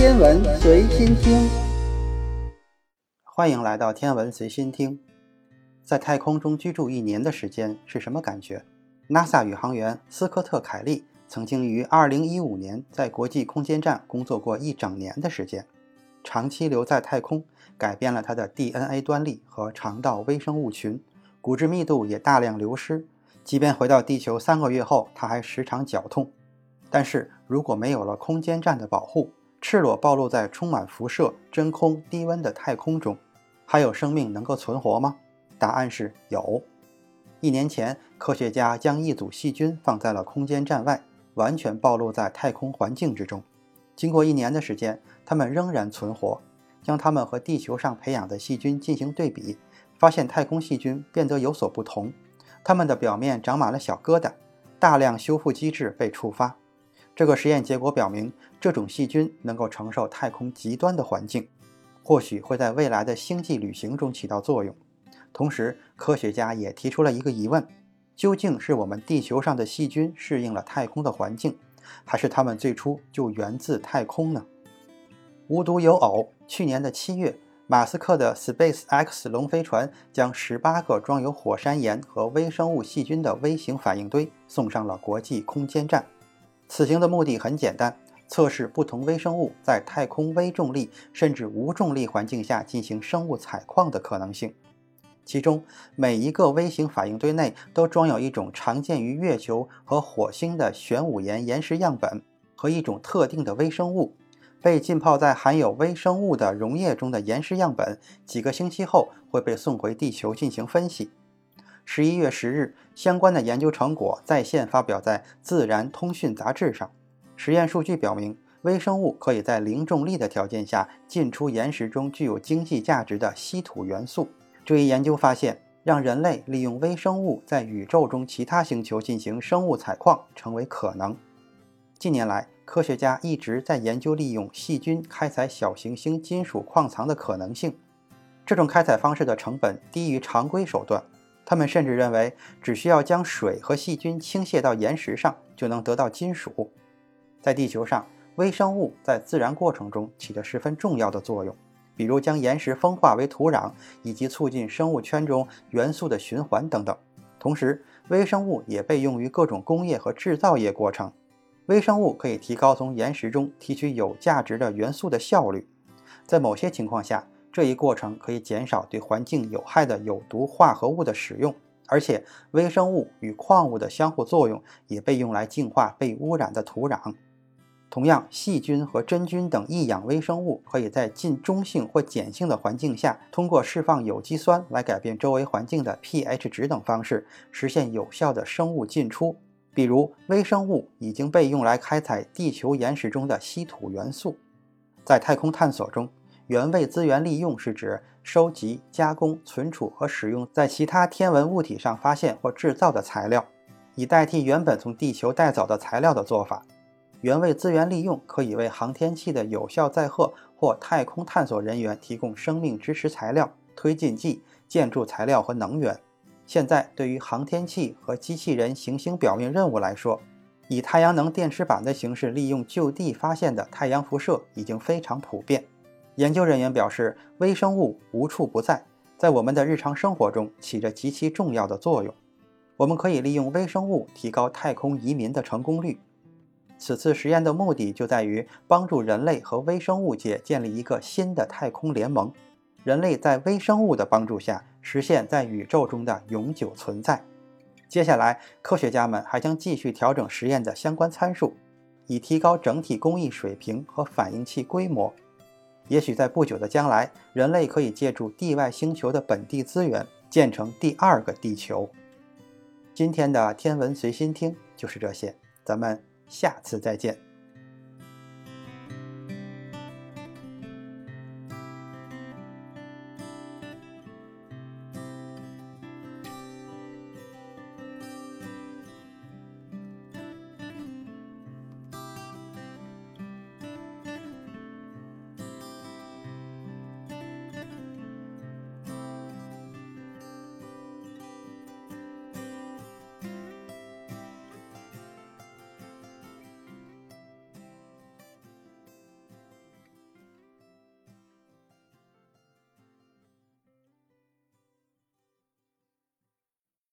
天文随心听，欢迎来到天文随心听。在太空中居住一年的时间是什么感觉？NASA 宇航员斯科特·凯利曾经于2015年在国际空间站工作过一整年的时间，长期留在太空，改变了他的 DNA 端粒和肠道微生物群，骨质密度也大量流失。即便回到地球三个月后，他还时常绞痛。但是如果没有了空间站的保护，赤裸暴露在充满辐射、真空、低温的太空中，还有生命能够存活吗？答案是有。一年前，科学家将一组细菌放在了空间站外，完全暴露在太空环境之中。经过一年的时间，它们仍然存活。将它们和地球上培养的细菌进行对比，发现太空细菌变得有所不同。它们的表面长满了小疙瘩，大量修复机制被触发。这个实验结果表明，这种细菌能够承受太空极端的环境，或许会在未来的星际旅行中起到作用。同时，科学家也提出了一个疑问：究竟是我们地球上的细菌适应了太空的环境，还是它们最初就源自太空呢？无独有偶，去年的七月，马斯克的 Space X 龙飞船将十八个装有火山岩和微生物细菌的微型反应堆送上了国际空间站。此行的目的很简单，测试不同微生物在太空微重力甚至无重力环境下进行生物采矿的可能性。其中，每一个微型反应堆内都装有一种常见于月球和火星的玄武岩岩石样本和一种特定的微生物。被浸泡在含有微生物的溶液中的岩石样本，几个星期后会被送回地球进行分析。十一月十日，相关的研究成果在线发表在《自然通讯》杂志上。实验数据表明，微生物可以在零重力的条件下进出岩石中具有经济价值的稀土元素。这一研究发现，让人类利用微生物在宇宙中其他星球进行生物采矿成为可能。近年来，科学家一直在研究利用细菌开采小行星金属矿藏的可能性。这种开采方式的成本低于常规手段。他们甚至认为，只需要将水和细菌倾泻到岩石上，就能得到金属。在地球上，微生物在自然过程中起着十分重要的作用，比如将岩石风化为土壤，以及促进生物圈中元素的循环等等。同时，微生物也被用于各种工业和制造业过程。微生物可以提高从岩石中提取有价值的元素的效率。在某些情况下，这一过程可以减少对环境有害的有毒化合物的使用，而且微生物与矿物的相互作用也被用来净化被污染的土壤。同样，细菌和真菌等异氧微生物可以在近中性或碱性的环境下，通过释放有机酸来改变周围环境的 pH 值等方式，实现有效的生物进出。比如，微生物已经被用来开采地球岩石中的稀土元素。在太空探索中。原位资源利用是指收集、加工、存储和使用在其他天文物体上发现或制造的材料，以代替原本从地球带走的材料的做法。原位资源利用可以为航天器的有效载荷或太空探索人员提供生命支持材料、推进剂、建筑材料和能源。现在，对于航天器和机器人行星表面任务来说，以太阳能电池板的形式利用就地发现的太阳辐射已经非常普遍。研究人员表示，微生物无处不在，在我们的日常生活中起着极其重要的作用。我们可以利用微生物提高太空移民的成功率。此次实验的目的就在于帮助人类和微生物界建立一个新的太空联盟，人类在微生物的帮助下实现在宇宙中的永久存在。接下来，科学家们还将继续调整实验的相关参数，以提高整体工艺水平和反应器规模。也许在不久的将来，人类可以借助地外星球的本地资源，建成第二个地球。今天的天文随心听就是这些，咱们下次再见。